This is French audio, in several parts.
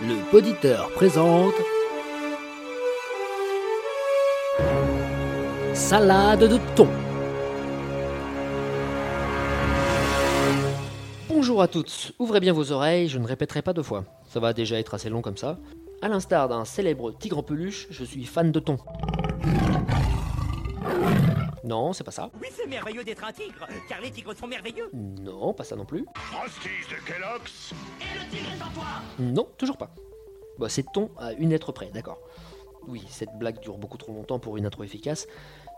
Le poditeur présente Salade de thon. Bonjour à toutes, ouvrez bien vos oreilles, je ne répéterai pas deux fois. Ça va déjà être assez long comme ça. À l'instar d'un célèbre tigre en peluche, je suis fan de thon. Non, c'est pas ça. Oui, c'est merveilleux d'être un tigre, car les tigres sont merveilleux. Non, pas ça non plus. Frosties de Kellogg's Et le tigre est en toi Non, toujours pas. Bon, c'est thon à une lettre près, d'accord. Oui, cette blague dure beaucoup trop longtemps pour une intro efficace.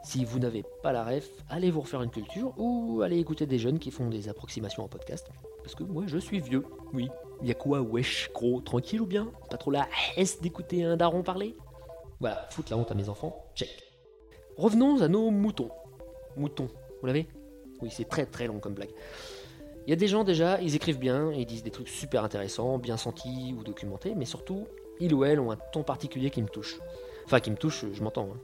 Si vous n'avez pas la ref, allez vous refaire une culture ou allez écouter des jeunes qui font des approximations en podcast. Parce que moi, je suis vieux. Oui. Y a quoi, wesh, gros, tranquille ou bien? Pas trop la hesse d'écouter un daron parler? Voilà, foutre la honte à mes enfants, check. Revenons à nos moutons. Moutons, vous l'avez? Oui, c'est très très long comme blague. Il y a des gens déjà, ils écrivent bien, ils disent des trucs super intéressants, bien sentis ou documentés, mais surtout, ils ou elles ont un ton particulier qui me touche. Enfin, qui me touche, je m'entends. hein.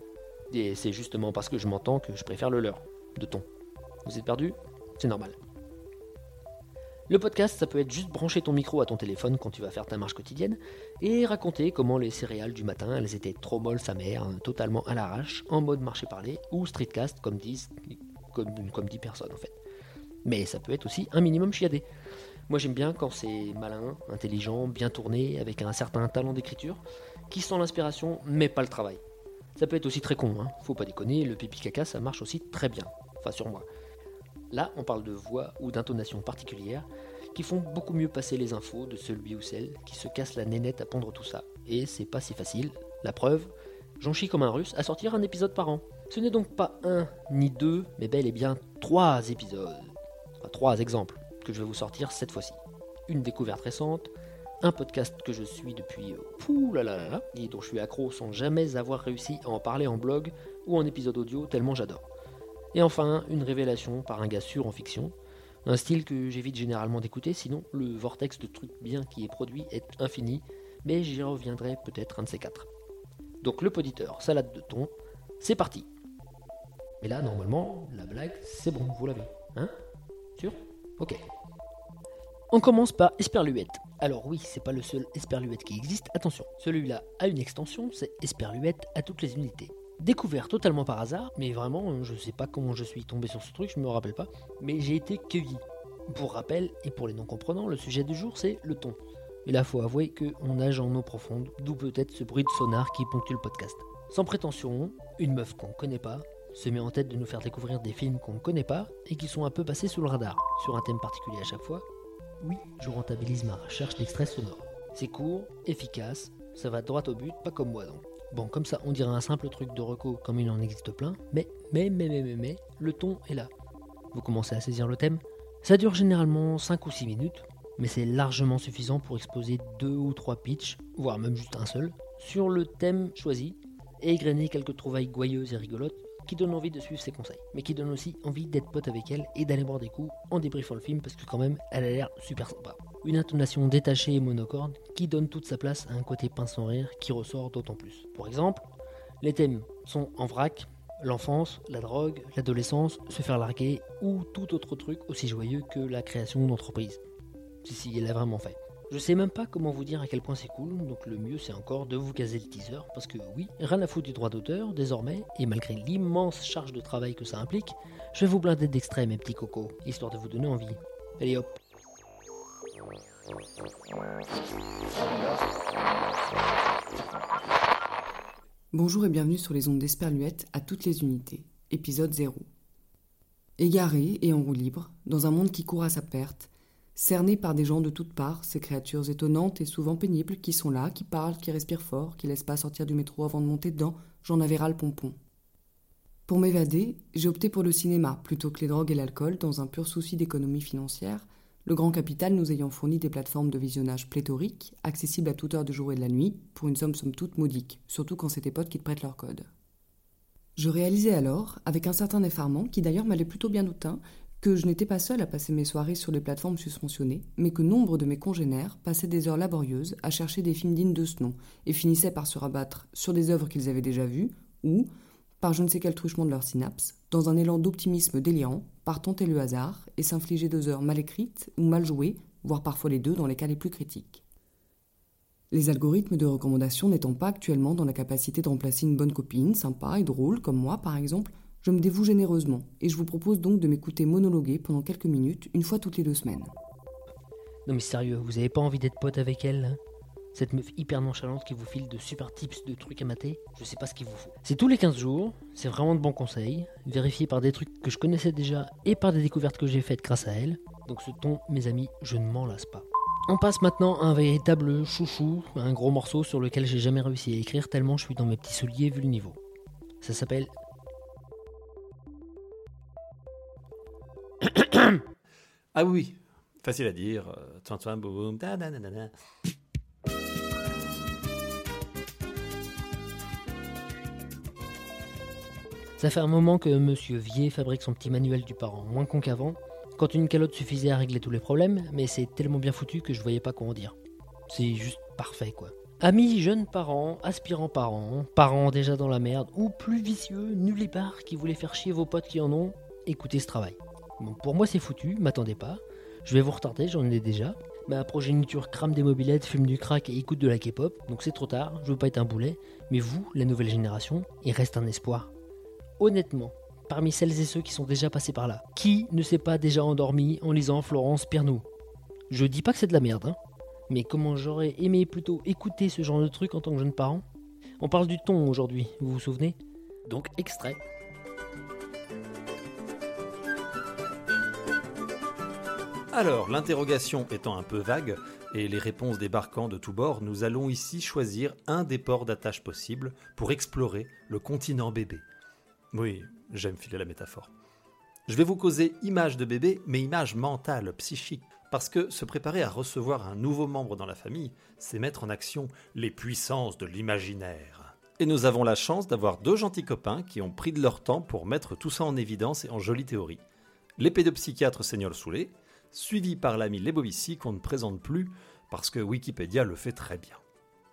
Et c'est justement parce que je m'entends que je préfère le leur, de ton. Vous êtes perdu? C'est normal. Le podcast, ça peut être juste brancher ton micro à ton téléphone quand tu vas faire ta marche quotidienne et raconter comment les céréales du matin, elles étaient trop molles sa mère, hein, totalement à l'arrache, en mode marché parlé ou streetcast comme disent comme, comme dit personne en fait. Mais ça peut être aussi un minimum chiadé. Moi j'aime bien quand c'est malin, intelligent, bien tourné, avec un certain talent d'écriture, qui sent l'inspiration mais pas le travail. Ça peut être aussi très con, hein. faut pas déconner, le pipi caca ça marche aussi très bien. Enfin sur moi. Là, on parle de voix ou d'intonation particulières qui font beaucoup mieux passer les infos de celui ou celle qui se casse la nénette à pondre tout ça. Et c'est pas si facile. La preuve, j'en chie comme un russe à sortir un épisode par an. Ce n'est donc pas un ni deux, mais bel et bien trois épisodes. Enfin, trois exemples que je vais vous sortir cette fois-ci. Une découverte récente, un podcast que je suis depuis pouh là là là, et dont je suis accro sans jamais avoir réussi à en parler en blog ou en épisode audio tellement j'adore. Et enfin, une révélation par un gars sûr en fiction, un style que j'évite généralement d'écouter, sinon le vortex de trucs bien qui est produit est infini, mais j'y reviendrai peut-être un de ces quatre. Donc le poditeur, salade de thon, c'est parti. Mais là, normalement, la blague, c'est bon, vous l'avez. Hein? Sûr? Ok. On commence par Esperluette. Alors oui, c'est pas le seul Esperluette qui existe, attention. Celui-là a une extension, c'est Esperluette à toutes les unités. Découvert totalement par hasard, mais vraiment, euh, je sais pas comment je suis tombé sur ce truc, je me rappelle pas, mais j'ai été cueilli. Pour rappel, et pour les non-comprenants, le sujet du jour c'est le ton. Et là, faut avouer qu'on nage en eau profonde, d'où peut-être ce bruit de sonar qui ponctue le podcast. Sans prétention, une meuf qu'on connaît pas se met en tête de nous faire découvrir des films qu'on ne connaît pas et qui sont un peu passés sous le radar, sur un thème particulier à chaque fois. Oui, je rentabilise ma recherche d'extraits sonores. C'est court, efficace, ça va droit au but, pas comme moi donc. Bon, comme ça, on dirait un simple truc de reco comme il en existe plein, mais, mais, mais, mais, mais, mais, le ton est là. Vous commencez à saisir le thème Ça dure généralement 5 ou 6 minutes, mais c'est largement suffisant pour exposer deux ou trois pitchs, voire même juste un seul, sur le thème choisi, et égrener quelques trouvailles gouailleuses et rigolotes qui donnent envie de suivre ses conseils, mais qui donnent aussi envie d'être pote avec elle et d'aller boire des coups en débriefant le film parce que quand même, elle a l'air super sympa. Une intonation détachée et monocorde qui donne toute sa place à un côté pince sans rire qui ressort d'autant plus. Pour exemple, les thèmes sont en vrac, l'enfance, la drogue, l'adolescence, se faire larguer ou tout autre truc aussi joyeux que la création d'entreprise. Si, si, elle a vraiment fait. Je sais même pas comment vous dire à quel point c'est cool, donc le mieux c'est encore de vous caser le teaser, parce que oui, rien à foutre du droit d'auteur, désormais, et malgré l'immense charge de travail que ça implique, je vais vous blinder d'extraits mes petits cocos, histoire de vous donner envie. Allez hop Bonjour et bienvenue sur les ondes d'Esperluette à toutes les unités, épisode 0. Égaré et en roue libre, dans un monde qui court à sa perte, cerné par des gens de toutes parts, ces créatures étonnantes et souvent pénibles qui sont là, qui parlent, qui respirent fort, qui laissent pas sortir du métro avant de monter dedans, j'en avais ras le pompon. Pour m'évader, j'ai opté pour le cinéma plutôt que les drogues et l'alcool dans un pur souci d'économie financière, le grand capital nous ayant fourni des plateformes de visionnage pléthoriques, accessibles à toute heure du jour et de la nuit, pour une somme somme toute modique, surtout quand c'est tes potes qui te prêtent leur code. Je réalisais alors, avec un certain effarement, qui d'ailleurs m'allait plutôt bien au teint, que je n'étais pas seule à passer mes soirées sur les plateformes susmentionnées, mais que nombre de mes congénères passaient des heures laborieuses à chercher des films dignes de ce nom, et finissaient par se rabattre sur des œuvres qu'ils avaient déjà vues, ou, par je ne sais quel truchement de leurs synapses, dans un élan d'optimisme délirant, par tenter le hasard et s'infliger deux heures mal écrites ou mal jouées voire parfois les deux dans les cas les plus critiques. Les algorithmes de recommandation n'étant pas actuellement dans la capacité de remplacer une bonne copine, sympa et drôle, comme moi par exemple, je me dévoue généreusement et je vous propose donc de m'écouter monologuer pendant quelques minutes, une fois toutes les deux semaines. Non mais sérieux, vous avez pas envie d'être pote avec elle Cette meuf hyper nonchalante qui vous file de super tips de trucs à mater, je sais pas ce qu'il vous faut. C'est tous les 15 jours, c'est vraiment de bons conseils, vérifiés par des trucs que je connaissais déjà et par des découvertes que j'ai faites grâce à elle. Donc ce ton, mes amis, je ne m'en lasse pas. On passe maintenant à un véritable chouchou, un gros morceau sur lequel j'ai jamais réussi à écrire tellement je suis dans mes petits souliers vu le niveau. Ça s'appelle Ah oui, facile à dire. euh, boum boum, da, da, da, da, da. Ça fait un moment que Monsieur Vier fabrique son petit manuel du parent, moins con qu'avant, quand une calotte suffisait à régler tous les problèmes, mais c'est tellement bien foutu que je voyais pas comment dire. C'est juste parfait quoi. Amis jeunes parents, aspirants parents, parents déjà dans la merde, ou plus vicieux, nullipards qui voulaient faire chier vos potes qui en ont, écoutez ce travail. Pour moi c'est foutu, m'attendez pas. Je vais vous retarder, j'en ai déjà. Ma progéniture crame des mobilettes, fume du crack et écoute de la K-pop, donc c'est trop tard, je veux pas être un boulet, mais vous, la nouvelle génération, il reste un espoir. Honnêtement, parmi celles et ceux qui sont déjà passés par là, qui ne s'est pas déjà endormi en lisant Florence Piernou Je dis pas que c'est de la merde, hein, mais comment j'aurais aimé plutôt écouter ce genre de truc en tant que jeune parent? On parle du ton aujourd'hui, vous vous souvenez? Donc extrait. Alors, l'interrogation étant un peu vague et les réponses débarquant de tous bords, nous allons ici choisir un des ports d'attache possibles pour explorer le continent bébé. Oui, j'aime filer la métaphore. Je vais vous causer image de bébé, mais image mentale, psychique. Parce que se préparer à recevoir un nouveau membre dans la famille, c'est mettre en action les puissances de l'imaginaire. Et nous avons la chance d'avoir deux gentils copains qui ont pris de leur temps pour mettre tout ça en évidence et en jolie théorie. Les pédopsychiatres Seigneur Soulet, suivi par l'ami Lebovici qu'on ne présente plus parce que Wikipédia le fait très bien.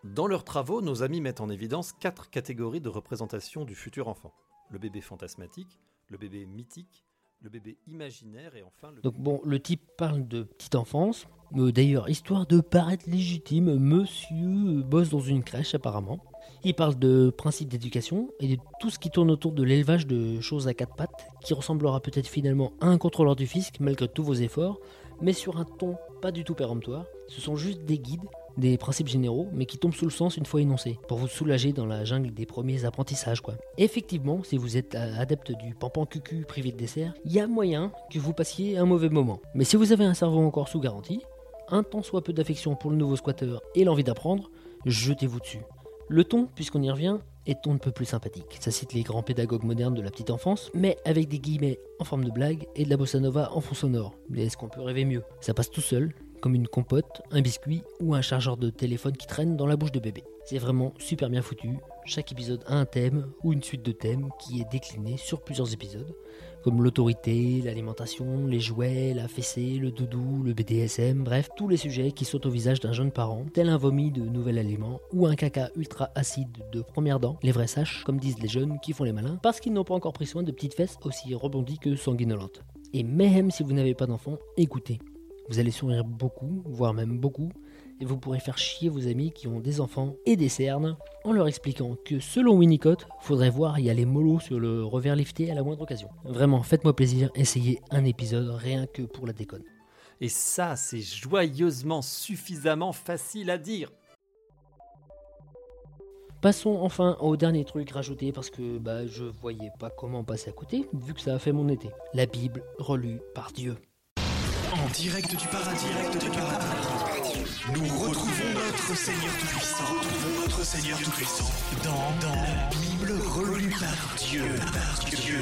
Dans leurs travaux, nos amis mettent en évidence quatre catégories de représentation du futur enfant. Le bébé fantasmatique, le bébé mythique, le bébé imaginaire et enfin le Donc bon, le type parle de petite enfance. D'ailleurs, histoire de paraître légitime, monsieur bosse dans une crèche apparemment. Il parle de principes d'éducation et de tout ce qui tourne autour de l'élevage de choses à quatre pattes, qui ressemblera peut-être finalement à un contrôleur du fisc malgré tous vos efforts, mais sur un ton pas du tout péremptoire. Ce sont juste des guides, des principes généraux, mais qui tombent sous le sens une fois énoncés, pour vous soulager dans la jungle des premiers apprentissages quoi. Effectivement, si vous êtes euh, adepte du pampan cucu privé de dessert, il y a moyen que vous passiez un mauvais moment. Mais si vous avez un cerveau encore sous garantie, un tant soit peu d'affection pour le nouveau squatter et l'envie d'apprendre, jetez-vous dessus. Le ton, puisqu'on y revient, est on ne peut plus sympathique. Ça cite les grands pédagogues modernes de la petite enfance, mais avec des guillemets en forme de blague et de la bossa nova en fond sonore. Mais est-ce qu'on peut rêver mieux? Ça passe tout seul, comme une compote, un biscuit ou un chargeur de téléphone qui traîne dans la bouche de bébé. C'est vraiment super bien foutu. Chaque épisode a un thème ou une suite de thèmes qui est décliné sur plusieurs épisodes, comme l'autorité, l'alimentation, les jouets, la fessée, le doudou, le BDSM, bref, tous les sujets qui sautent au visage d'un jeune parent, tel un vomi de nouvel aliment ou un caca ultra acide de première dent, les vrais saches, comme disent les jeunes qui font les malins, parce qu'ils n'ont pas encore pris soin de petites fesses aussi rebondies que sanguinolentes. Et même si vous n'avez pas d'enfant, écoutez. Vous allez sourire beaucoup, voire même beaucoup, et vous pourrez faire chier vos amis qui ont des enfants et des cernes en leur expliquant que selon Winnicott, faudrait voir y aller mollo sur le revers lifté à la moindre occasion. Vraiment, faites-moi plaisir, essayez un épisode rien que pour la déconne. Et ça, c'est joyeusement suffisamment facile à dire. Passons enfin au dernier truc rajouté parce que bah je voyais pas comment passer à côté vu que ça a fait mon été. La Bible relue par Dieu. En direct du paradis, direct du paradis. Nous retrouvons notre Seigneur Tout-Puissant. Retrouvons notre Seigneur Tout-Puissant dans, dans la Bible relue par Dieu. Par Dieu.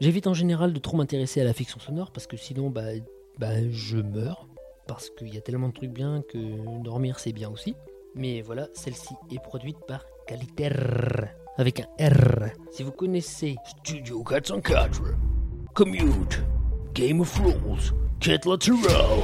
J'évite en général de trop m'intéresser à la fiction sonore parce que sinon bah, bah je meurs parce qu'il y a tellement de trucs bien que dormir c'est bien aussi. Mais voilà, celle-ci est produite par Caliter avec un R. Si vous connaissez Studio 404, Commute, Game of Thrones, Cat Lateral.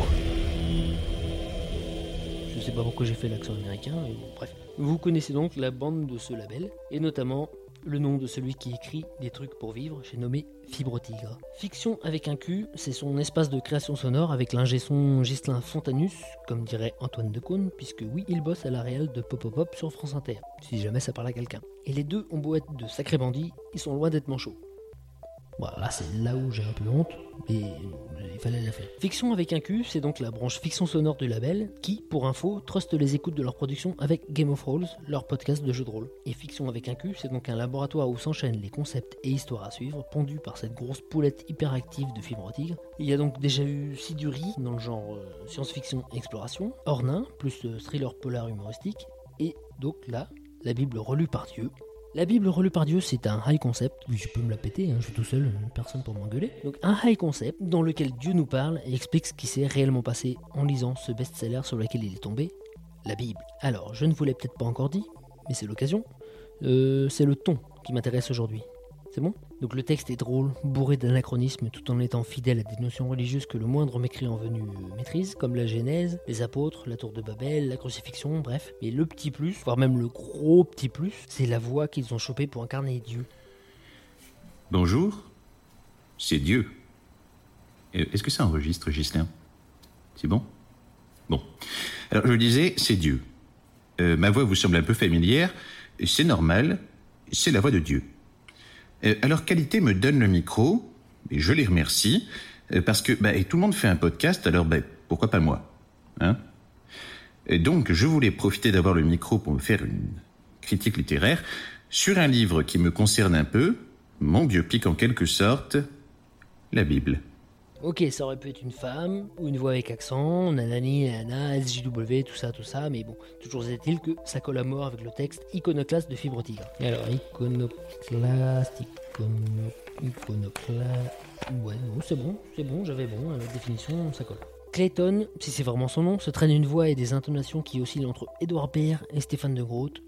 Je sais pas pourquoi j'ai fait l'accent américain, mais bon, bref. Vous connaissez donc la bande de ce label, et notamment le nom de celui qui écrit des trucs pour vivre, j'ai nommé Fibre Tigre. Fiction avec un Q, c'est son espace de création sonore avec l'ingé son Ghislain Fontanus, comme dirait Antoine Decaune, puisque oui, il bosse à la réelle de Pop Pop sur France Inter, si jamais ça parle à quelqu'un. Et les deux ont beau être de sacrés bandits, ils sont loin d'être manchots. Voilà, c'est là où j'ai un peu honte, mais il fallait la faire. Fiction avec un Q, c'est donc la branche fiction sonore du label qui, pour info, truste les écoutes de leur production avec Game of Rolls, leur podcast de jeux de rôle. Et Fiction avec un Q, c'est donc un laboratoire où s'enchaînent les concepts et histoires à suivre, pondus par cette grosse poulette hyperactive de fibre tigre. Il y a donc déjà eu Siduri dans le genre euh, science-fiction exploration, Ornin, plus euh, thriller polar humoristique, et donc là, la Bible relue par Dieu, la Bible relue par Dieu, c'est un high concept. Oui, je peux me la péter, hein, je suis tout seul, personne pour m'engueuler. Donc, un high concept dans lequel Dieu nous parle et explique ce qui s'est réellement passé en lisant ce best-seller sur lequel il est tombé, la Bible. Alors, je ne vous l'ai peut-être pas encore dit, mais c'est l'occasion. Euh, c'est le ton qui m'intéresse aujourd'hui. C'est bon? Donc le texte est drôle, bourré d'anachronismes tout en étant fidèle à des notions religieuses que le moindre mécréant venu maîtrise, comme la Genèse, les apôtres, la tour de Babel, la crucifixion, bref. Mais le petit plus, voire même le gros petit plus, c'est la voix qu'ils ont chopée pour incarner Dieu. Bonjour, c'est Dieu. Euh, Est-ce que ça enregistre, Gislain C'est bon? Bon. Alors, je disais, c'est Dieu. Euh, ma voix vous semble un peu familière. C'est normal, c'est la voix de Dieu. Euh, alors, Qualité me donne le micro, et je les remercie, euh, parce que bah, et tout le monde fait un podcast, alors bah, pourquoi pas moi hein? Et Donc, je voulais profiter d'avoir le micro pour me faire une critique littéraire sur un livre qui me concerne un peu, mon biopic en quelque sorte, la Bible. Ok, ça aurait pu être une femme, ou une voix avec accent, nanani, nanana, SJW, tout ça, tout ça, mais bon, toujours est-il que ça colle à mort avec le texte iconoclaste de Fibre Tigre. Alors, iconoclaste, icono, iconoclaste... Ouais, non, c'est bon, c'est bon, j'avais bon, la définition, ça colle. Clayton, si c'est vraiment son nom, se traîne une voix et des intonations qui oscillent entre Edouard Baird et Stéphane de Groot.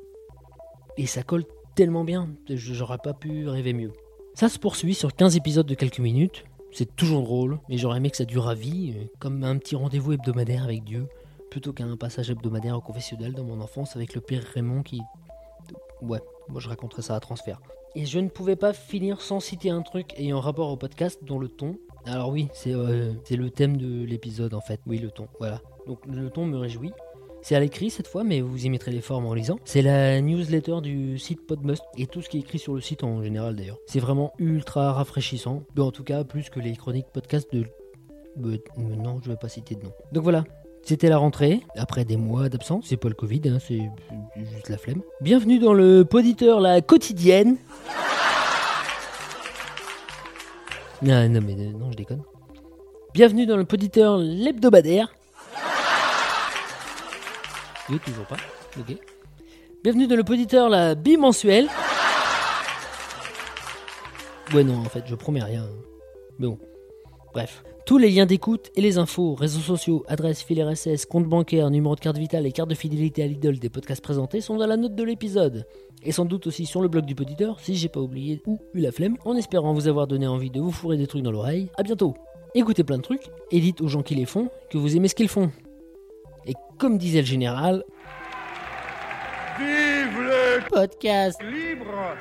Et ça colle tellement bien, j'aurais pas pu rêver mieux. Ça se poursuit sur 15 épisodes de quelques minutes, c'est toujours drôle, mais j'aurais aimé que ça dure à vie, euh, comme un petit rendez-vous hebdomadaire avec Dieu, plutôt qu'un passage hebdomadaire au confessionnel dans mon enfance avec le père Raymond qui... Ouais, moi je raconterai ça à transfert. Et je ne pouvais pas finir sans citer un truc ayant rapport au podcast dont le ton... Alors oui, c'est euh, c'est le thème de l'épisode en fait, oui le ton, voilà. Donc le ton me réjouit. C'est à l'écrit cette fois, mais vous y mettrez les formes en lisant. C'est la newsletter du site Podmust et tout ce qui est écrit sur le site en général d'ailleurs. C'est vraiment ultra rafraîchissant, en tout cas plus que les chroniques podcast de. Euh, non, je vais pas citer de nom. Donc voilà. C'était la rentrée, après des mois d'absence, c'est pas le Covid, hein, c'est juste la flemme. Bienvenue dans le Poditeur La Quotidienne. Non, non, mais euh, non, je déconne. Bienvenue dans le Poditeur L'Hebdomadaire. Toujours pas. Ok. Bienvenue dans le Poditeur La Bimensuelle. Ouais, non, en fait, je promets rien. Mais bon. Bref. Tous les liens d'écoute et les infos, réseaux sociaux, adresses, fil RSS, compte bancaire, numéro de carte vitale et carte de fidélité à Lidl des podcasts présentés sont dans la note de l'épisode. Et sans doute aussi sur le blog du Poditeur, si j'ai pas oublié ou eu la flemme, en espérant vous avoir donné envie de vous fourrer des trucs dans l'oreille. À bientôt. Écoutez plein de trucs, et dites aux gens qui les font que vous aimez ce qu'ils font. Et comme disait le général, Vive le podcast. libre